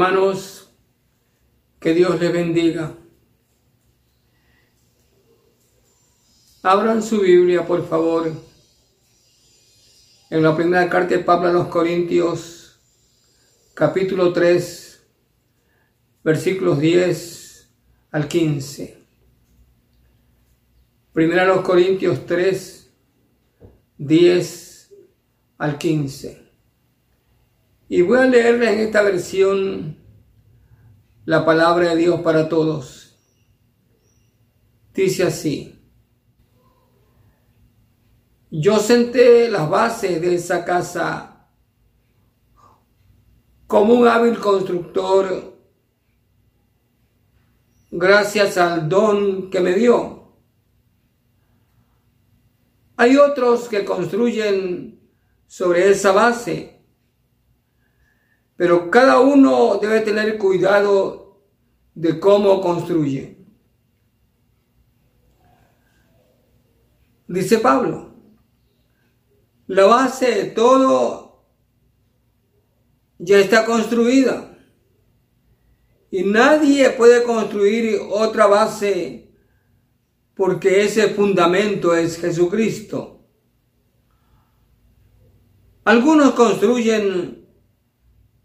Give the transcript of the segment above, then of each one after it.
Hermanos, que Dios les bendiga. Abran su Biblia, por favor. En la primera carta de Pablo a los Corintios, capítulo 3, versículos 10 al 15. Primera a los Corintios 3, 10 al 15. Y voy a leerles en esta versión la palabra de Dios para todos. Dice así. Yo senté las bases de esa casa como un hábil constructor gracias al don que me dio. Hay otros que construyen sobre esa base pero cada uno debe tener cuidado de cómo construye. Dice Pablo, la base de todo ya está construida. Y nadie puede construir otra base porque ese fundamento es Jesucristo. Algunos construyen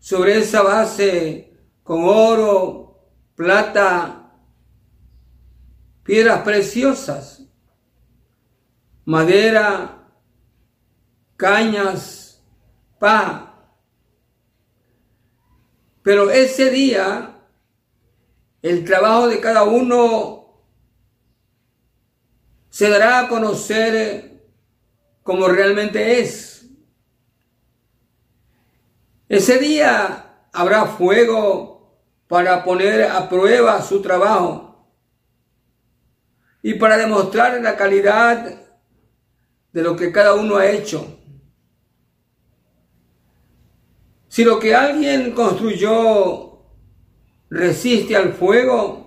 sobre esa base con oro, plata, piedras preciosas, madera, cañas, pa. Pero ese día, el trabajo de cada uno se dará a conocer como realmente es. Ese día habrá fuego para poner a prueba su trabajo y para demostrar la calidad de lo que cada uno ha hecho. Si lo que alguien construyó resiste al fuego,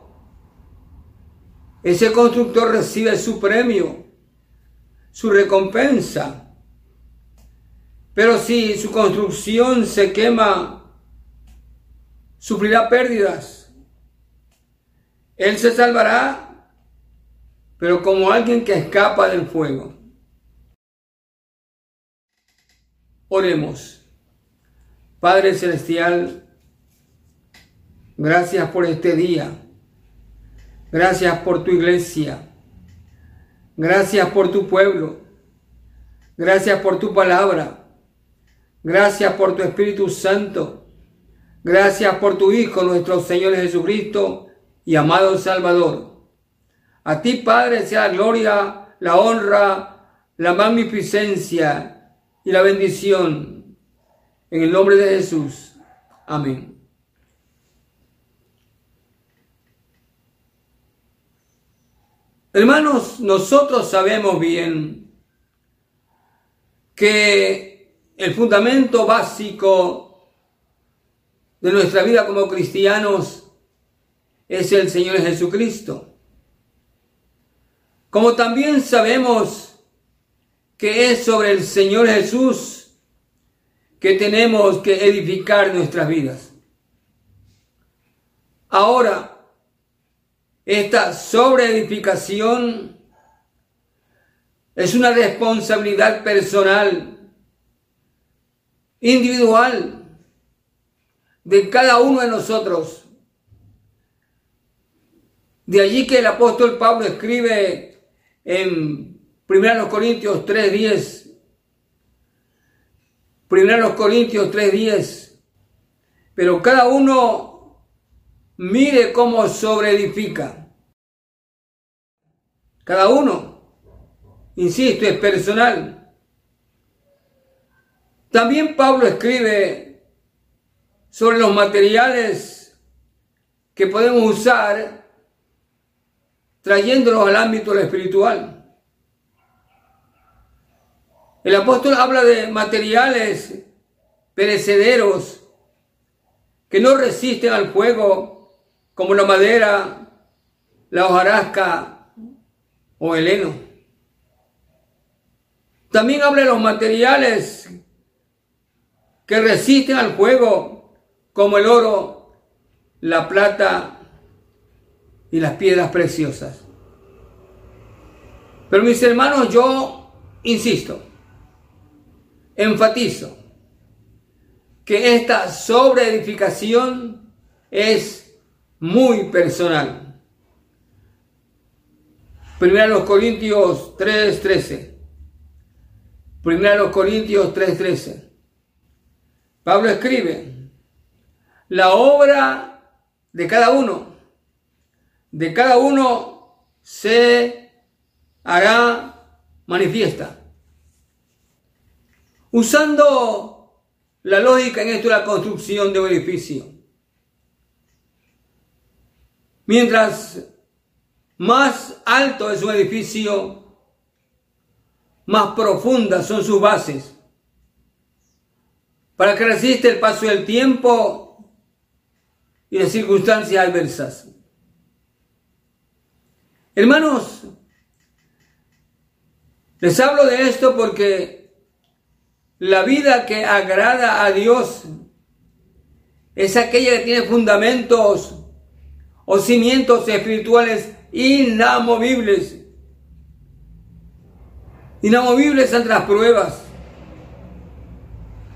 ese constructor recibe su premio, su recompensa. Pero si su construcción se quema, sufrirá pérdidas. Él se salvará, pero como alguien que escapa del fuego. Oremos. Padre Celestial, gracias por este día. Gracias por tu iglesia. Gracias por tu pueblo. Gracias por tu palabra. Gracias por tu Espíritu Santo. Gracias por tu Hijo, nuestro Señor Jesucristo y amado Salvador. A ti, Padre, sea la gloria, la honra, la magnificencia y la bendición. En el nombre de Jesús. Amén. Hermanos, nosotros sabemos bien que el fundamento básico de nuestra vida como cristianos es el Señor Jesucristo. Como también sabemos que es sobre el Señor Jesús que tenemos que edificar nuestras vidas. Ahora, esta sobreedificación es una responsabilidad personal individual de cada uno de nosotros. De allí que el apóstol Pablo escribe en 1 Corintios 3:10. 1 Corintios 3:10. Pero cada uno mire cómo sobreedifica. Cada uno, insisto, es personal. También Pablo escribe sobre los materiales que podemos usar trayéndolos al ámbito espiritual. El apóstol habla de materiales perecederos que no resisten al fuego, como la madera, la hojarasca o el heno. También habla de los materiales que resisten al fuego, como el oro, la plata y las piedras preciosas. Pero mis hermanos, yo insisto, enfatizo que esta sobreedificación es muy personal. Primera los Corintios 3:13. Primera los Corintios 3:13. Pablo escribe, la obra de cada uno, de cada uno se hará manifiesta. Usando la lógica en esto es la construcción de un edificio. Mientras más alto es un edificio, más profundas son sus bases. Para que resista el paso del tiempo y de circunstancias adversas. Hermanos, les hablo de esto porque la vida que agrada a Dios es aquella que tiene fundamentos o cimientos espirituales inamovibles. Inamovibles ante las pruebas.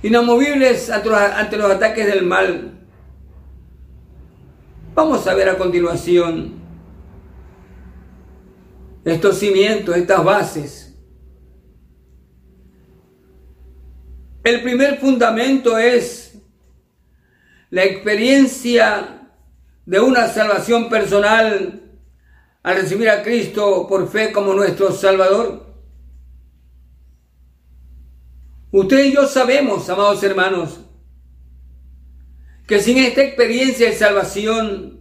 Inamovibles ante los, ataques del mal. Vamos a ver a continuación estos cimientos, estas bases El primer fundamento es la experiencia de una salvación personal al recibir a Cristo por fe como nuestro Salvador. Usted y yo sabemos, amados hermanos, que sin esta experiencia de salvación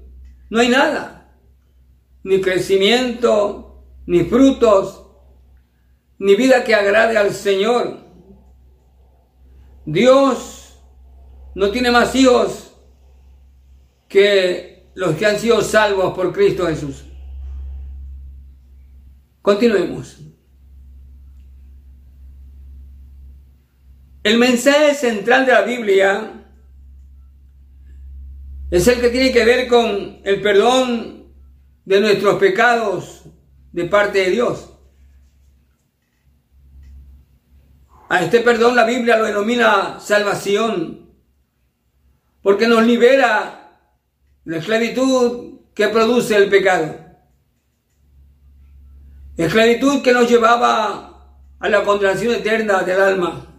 no hay nada, ni crecimiento, ni frutos, ni vida que agrade al Señor. Dios no tiene más hijos que los que han sido salvos por Cristo Jesús. Continuemos. El mensaje central de la Biblia es el que tiene que ver con el perdón de nuestros pecados de parte de Dios. A este perdón la Biblia lo denomina salvación, porque nos libera de la esclavitud que produce el pecado. Esclavitud que nos llevaba a la condenación eterna del alma.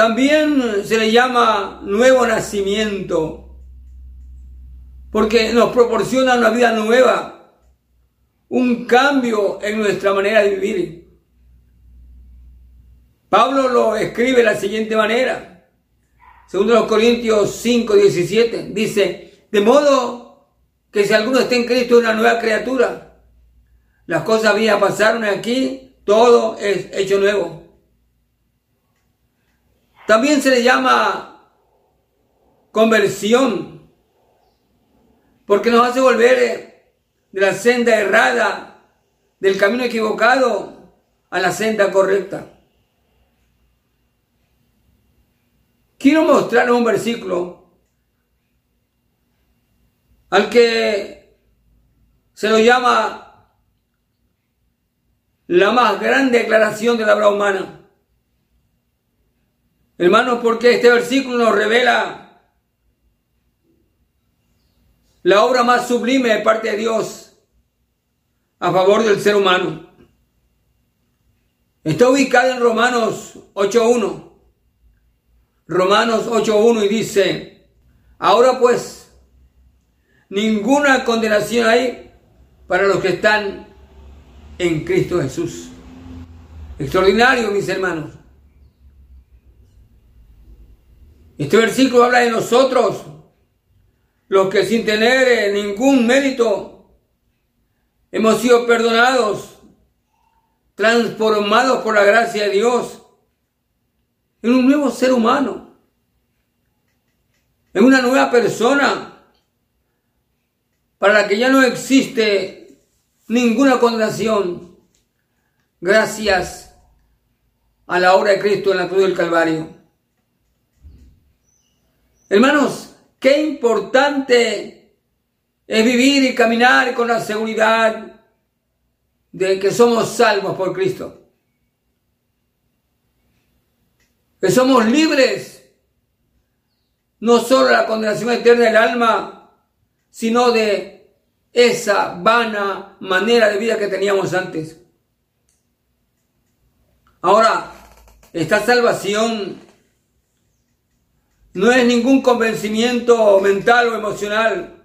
También se le llama nuevo nacimiento, porque nos proporciona una vida nueva, un cambio en nuestra manera de vivir. Pablo lo escribe de la siguiente manera. Segundo los Corintios 5, 17. Dice, de modo que si alguno está en Cristo es una nueva criatura. Las cosas viejas pasaron aquí, todo es hecho nuevo. También se le llama conversión, porque nos hace volver de la senda errada, del camino equivocado, a la senda correcta. Quiero mostrarles un versículo al que se lo llama la más grande declaración de la obra humana. Hermanos, porque este versículo nos revela la obra más sublime de parte de Dios a favor del ser humano. Está ubicado en Romanos 8.1. Romanos 8.1 y dice, ahora pues, ninguna condenación hay para los que están en Cristo Jesús. Extraordinario, mis hermanos. Este versículo habla de nosotros, los que sin tener eh, ningún mérito hemos sido perdonados, transformados por la gracia de Dios en un nuevo ser humano, en una nueva persona, para la que ya no existe ninguna condenación, gracias a la obra de Cristo en la cruz del Calvario. Hermanos, qué importante es vivir y caminar con la seguridad de que somos salvos por Cristo. Que somos libres no solo de la condenación eterna del alma, sino de esa vana manera de vida que teníamos antes. Ahora, esta salvación no es ningún convencimiento mental o emocional.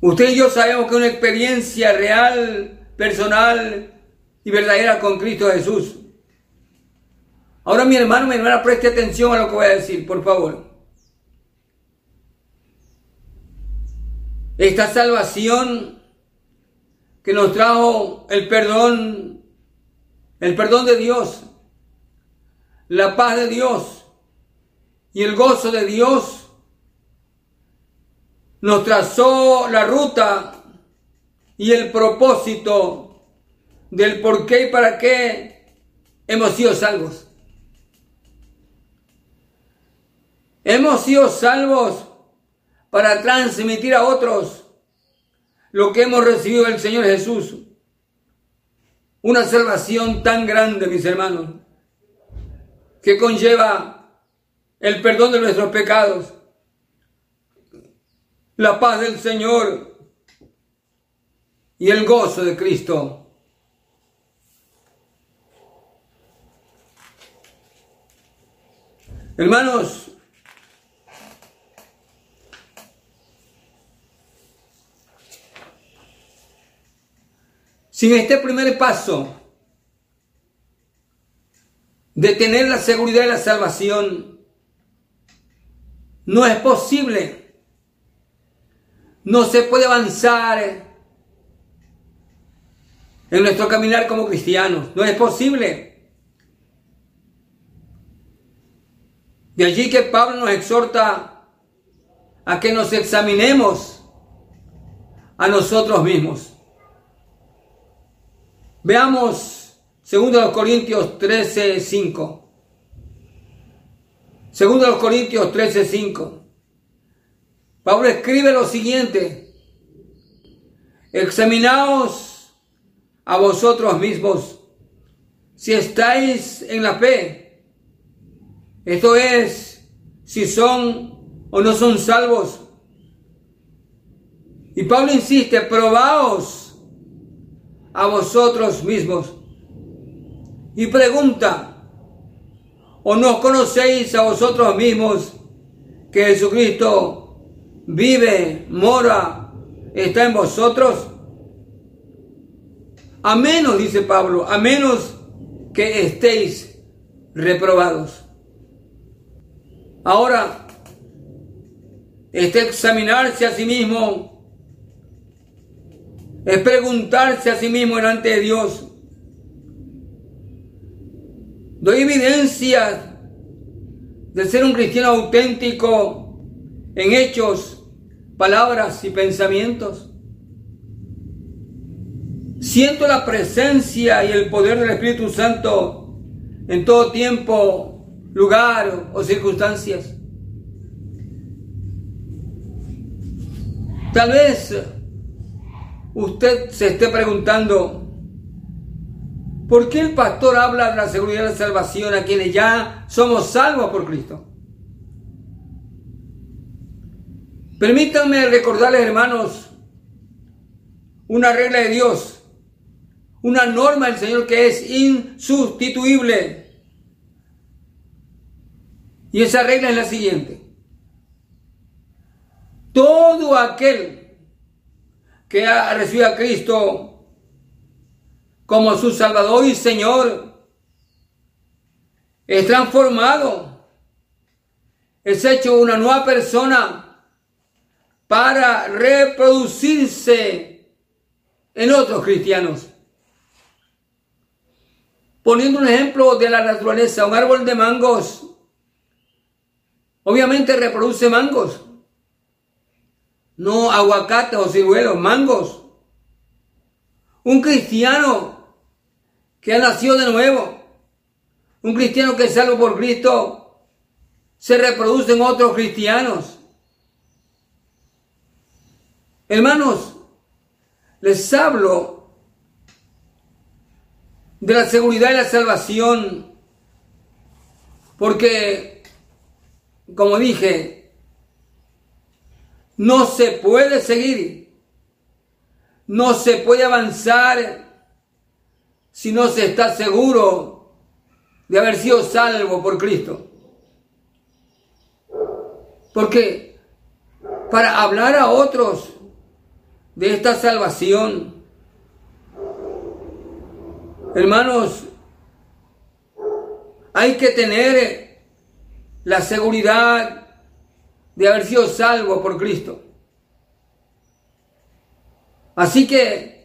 Usted y yo sabemos que es una experiencia real, personal y verdadera con Cristo Jesús. Ahora mi hermano, mi hermana, preste atención a lo que voy a decir, por favor. Esta salvación que nos trajo el perdón, el perdón de Dios, la paz de Dios y el gozo de Dios nos trazó la ruta y el propósito del por qué y para qué hemos sido salvos. Hemos sido salvos para transmitir a otros lo que hemos recibido del Señor Jesús. Una salvación tan grande, mis hermanos que conlleva el perdón de nuestros pecados, la paz del Señor y el gozo de Cristo. Hermanos, sin este primer paso, de tener la seguridad de la salvación. No es posible. No se puede avanzar en nuestro caminar como cristianos. No es posible. De allí que Pablo nos exhorta a que nos examinemos a nosotros mismos. Veamos Segundo los Corintios 13, 5. Segundo los Corintios 13, 5. Pablo escribe lo siguiente. Examinaos a vosotros mismos si estáis en la fe. Esto es, si son o no son salvos. Y Pablo insiste, probaos a vosotros mismos y pregunta, ¿o no conocéis a vosotros mismos que Jesucristo vive, mora, está en vosotros? A menos, dice Pablo, a menos que estéis reprobados. Ahora, este examinarse a sí mismo es preguntarse a sí mismo delante de Dios Doy evidencia de ser un cristiano auténtico en hechos, palabras y pensamientos. Siento la presencia y el poder del Espíritu Santo en todo tiempo, lugar o circunstancias. Tal vez usted se esté preguntando, ¿Por qué el pastor habla de la seguridad de la salvación a quienes ya somos salvos por Cristo? Permítanme recordarles, hermanos, una regla de Dios, una norma del Señor que es insustituible. Y esa regla es la siguiente. Todo aquel que ha recibido a Cristo como su Salvador y Señor. Es transformado. Es hecho una nueva persona para reproducirse en otros cristianos. Poniendo un ejemplo de la naturaleza, un árbol de mangos obviamente reproduce mangos, no aguacates o ciruelos, mangos. Un cristiano que ha nacido de nuevo, un cristiano que es salvo por Cristo, se reproducen otros cristianos. Hermanos, les hablo de la seguridad y la salvación, porque, como dije, no se puede seguir, no se puede avanzar si no se está seguro de haber sido salvo por Cristo. Porque para hablar a otros de esta salvación, hermanos, hay que tener la seguridad de haber sido salvo por Cristo. Así que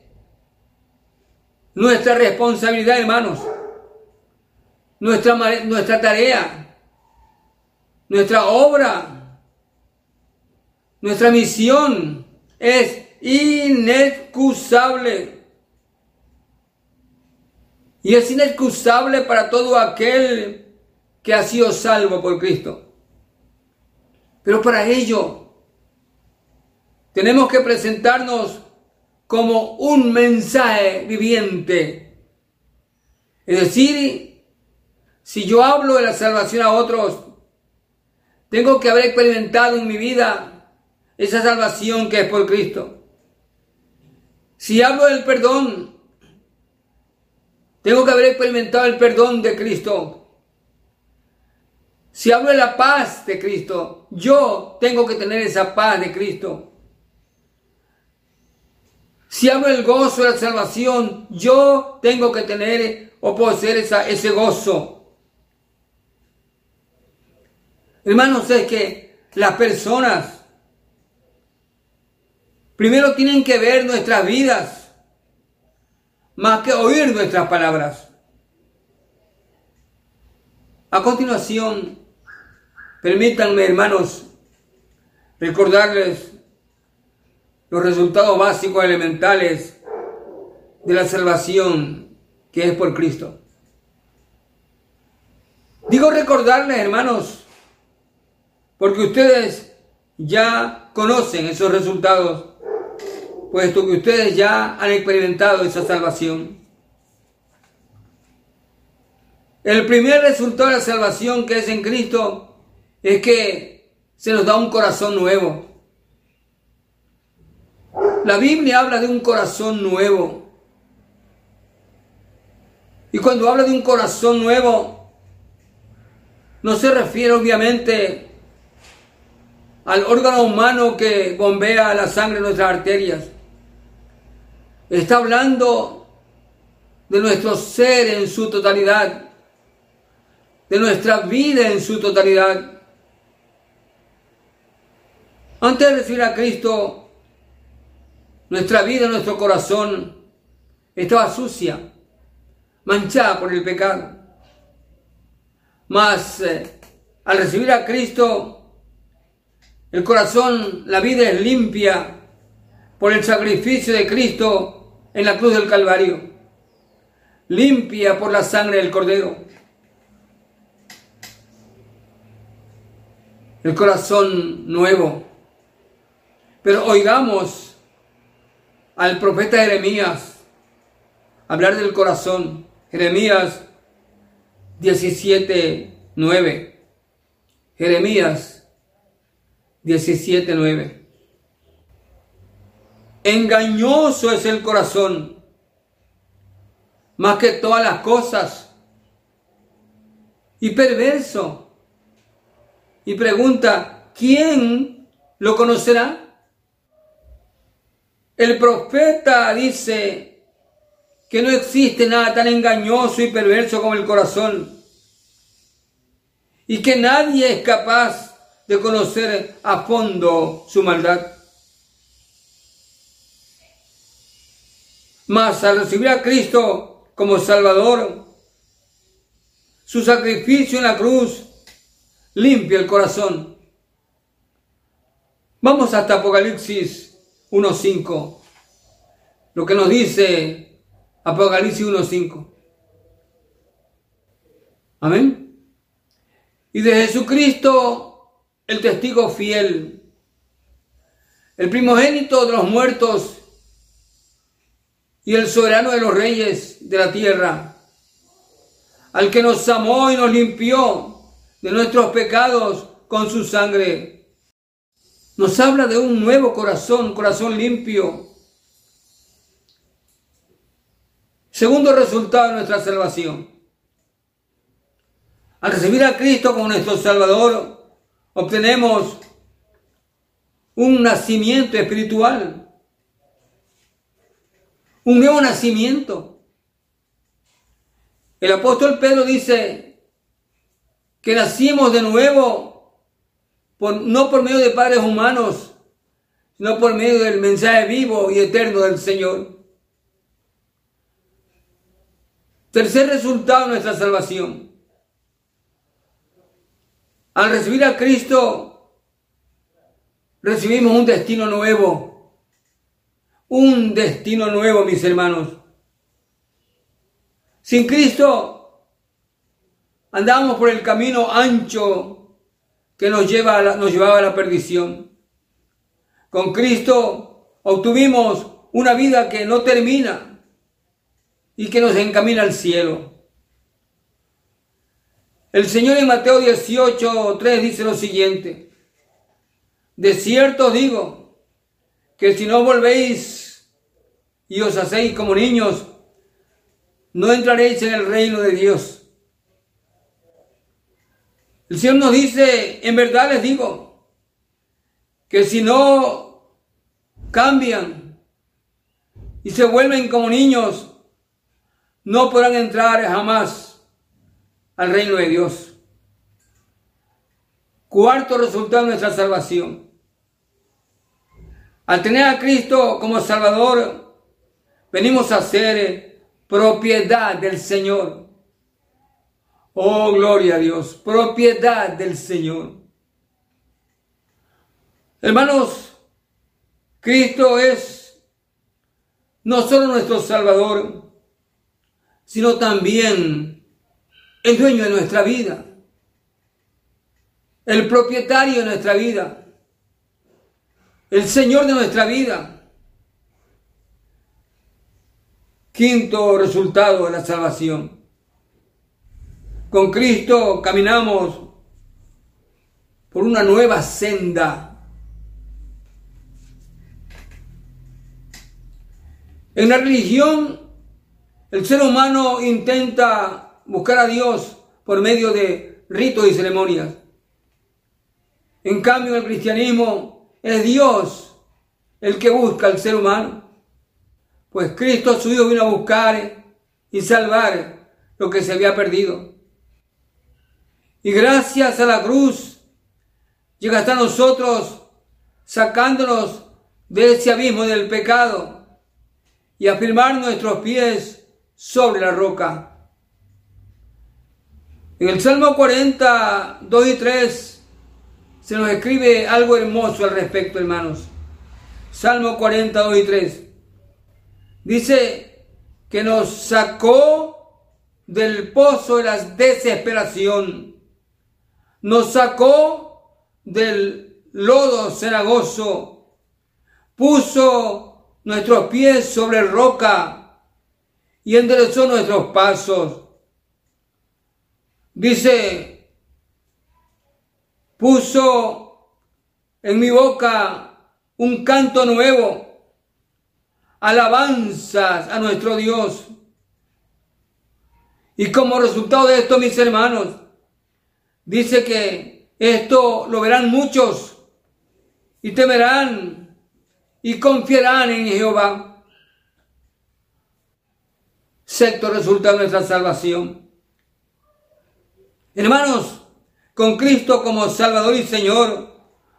nuestra responsabilidad, hermanos, nuestra, nuestra tarea, nuestra obra, nuestra misión es inexcusable. Y es inexcusable para todo aquel que ha sido salvo por Cristo. Pero para ello tenemos que presentarnos como un mensaje viviente. Es decir, si yo hablo de la salvación a otros, tengo que haber experimentado en mi vida esa salvación que es por Cristo. Si hablo del perdón, tengo que haber experimentado el perdón de Cristo. Si hablo de la paz de Cristo, yo tengo que tener esa paz de Cristo. Si hablo del gozo de la salvación, yo tengo que tener o poseer esa, ese gozo. Hermanos, es que las personas Primero tienen que ver nuestras vidas, más que oír nuestras palabras. A continuación, permítanme, hermanos, recordarles los resultados básicos elementales de la salvación que es por Cristo. Digo recordarles, hermanos, porque ustedes ya conocen esos resultados puesto que ustedes ya han experimentado esa salvación. El primer resultado de la salvación que es en Cristo es que se nos da un corazón nuevo. La Biblia habla de un corazón nuevo. Y cuando habla de un corazón nuevo, no se refiere obviamente al órgano humano que bombea la sangre en nuestras arterias. Está hablando de nuestro ser en su totalidad, de nuestra vida en su totalidad. Antes de recibir a Cristo, nuestra vida, nuestro corazón estaba sucia, manchada por el pecado. Mas eh, al recibir a Cristo, el corazón, la vida es limpia por el sacrificio de Cristo en la cruz del Calvario, limpia por la sangre del Cordero. El corazón nuevo. Pero oigamos al profeta Jeremías hablar del corazón. Jeremías 17, 9. Jeremías 17, 9. Engañoso es el corazón, más que todas las cosas, y perverso. Y pregunta, ¿quién lo conocerá? El profeta dice que no existe nada tan engañoso y perverso como el corazón, y que nadie es capaz de conocer a fondo su maldad. Mas al recibir a Cristo como Salvador, su sacrificio en la cruz limpia el corazón. Vamos hasta Apocalipsis 1.5, lo que nos dice Apocalipsis 1.5. Amén. y de Jesucristo el testigo fiel, el primogénito de los muertos y el soberano de los reyes de la tierra, al que nos amó y nos limpió de nuestros pecados con su sangre. Nos habla de un nuevo corazón, corazón limpio. Segundo resultado de nuestra salvación. Al recibir a Cristo como nuestro Salvador, obtenemos un nacimiento espiritual, un nuevo nacimiento. El apóstol Pedro dice que nacimos de nuevo, no por medio de padres humanos, sino por medio del mensaje vivo y eterno del Señor. Tercer resultado de nuestra salvación. Al recibir a Cristo, recibimos un destino nuevo. Un destino nuevo, mis hermanos. Sin Cristo, andamos por el camino ancho que nos, lleva nos llevaba a la perdición. Con Cristo obtuvimos una vida que no termina y que nos encamina al cielo. El Señor en Mateo 18, 3 dice lo siguiente. De cierto digo que si no volvéis y os hacéis como niños, no entraréis en el reino de Dios. El Señor nos dice, en verdad les digo, que si no cambian y se vuelven como niños, no podrán entrar jamás al reino de Dios. Cuarto resultado de nuestra salvación. Al tener a Cristo como Salvador, venimos a ser propiedad del Señor. Oh, gloria a Dios, propiedad del Señor. Hermanos, Cristo es no solo nuestro Salvador, sino también el dueño de nuestra vida, el propietario de nuestra vida, el Señor de nuestra vida. Quinto resultado de la salvación. Con Cristo caminamos por una nueva senda. En la religión, el ser humano intenta buscar a Dios por medio de ritos y ceremonias. En cambio, el cristianismo es Dios el que busca al ser humano, pues Cristo su Hijo vino a buscar y salvar lo que se había perdido. Y gracias a la cruz llega hasta nosotros sacándonos de ese abismo del pecado y afirmar nuestros pies sobre la roca. En el Salmo 40, 2 y 3 se nos escribe algo hermoso al respecto, hermanos. Salmo 40, 2 y 3. Dice que nos sacó del pozo de la desesperación. Nos sacó del lodo cenagoso. Puso nuestros pies sobre roca y enderezó nuestros pasos. Dice, puso en mi boca un canto nuevo, alabanzas a nuestro Dios. Y como resultado de esto, mis hermanos, dice que esto lo verán muchos y temerán y confiarán en Jehová. Sexto resultado de nuestra salvación. Hermanos, con Cristo como Salvador y Señor,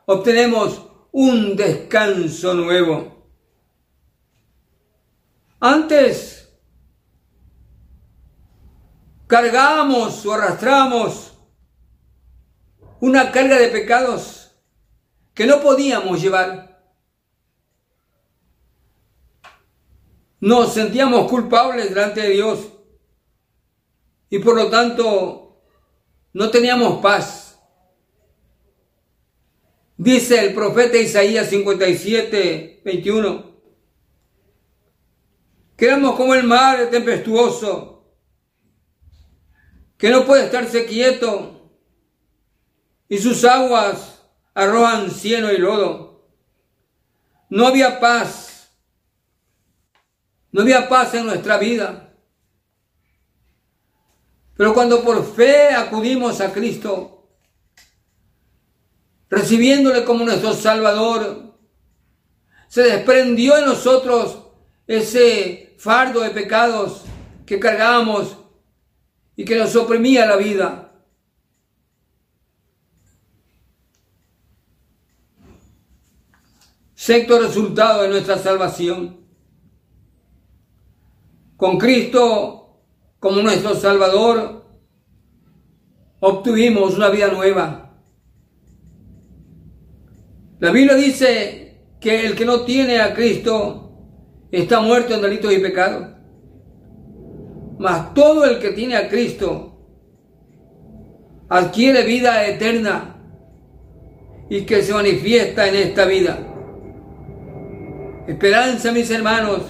obtenemos un descanso nuevo. Antes cargamos o arrastramos una carga de pecados que no podíamos llevar. Nos sentíamos culpables delante de Dios y por lo tanto no teníamos paz. Dice el profeta Isaías 57, 21. Quedamos como el mar tempestuoso, que no puede estarse quieto, y sus aguas arrojan cieno y lodo. No había paz, no había paz en nuestra vida. Pero cuando por fe acudimos a Cristo, recibiéndole como nuestro Salvador, se desprendió en nosotros ese fardo de pecados que cargábamos y que nos oprimía la vida. Sexto resultado de nuestra salvación. Con Cristo como nuestro Salvador, obtuvimos una vida nueva. La Biblia dice que el que no tiene a Cristo está muerto en delitos y pecados. Mas todo el que tiene a Cristo adquiere vida eterna y que se manifiesta en esta vida. Esperanza, mis hermanos,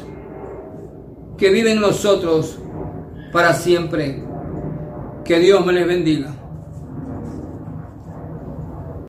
que viven nosotros para siempre. Que Dios me les bendiga.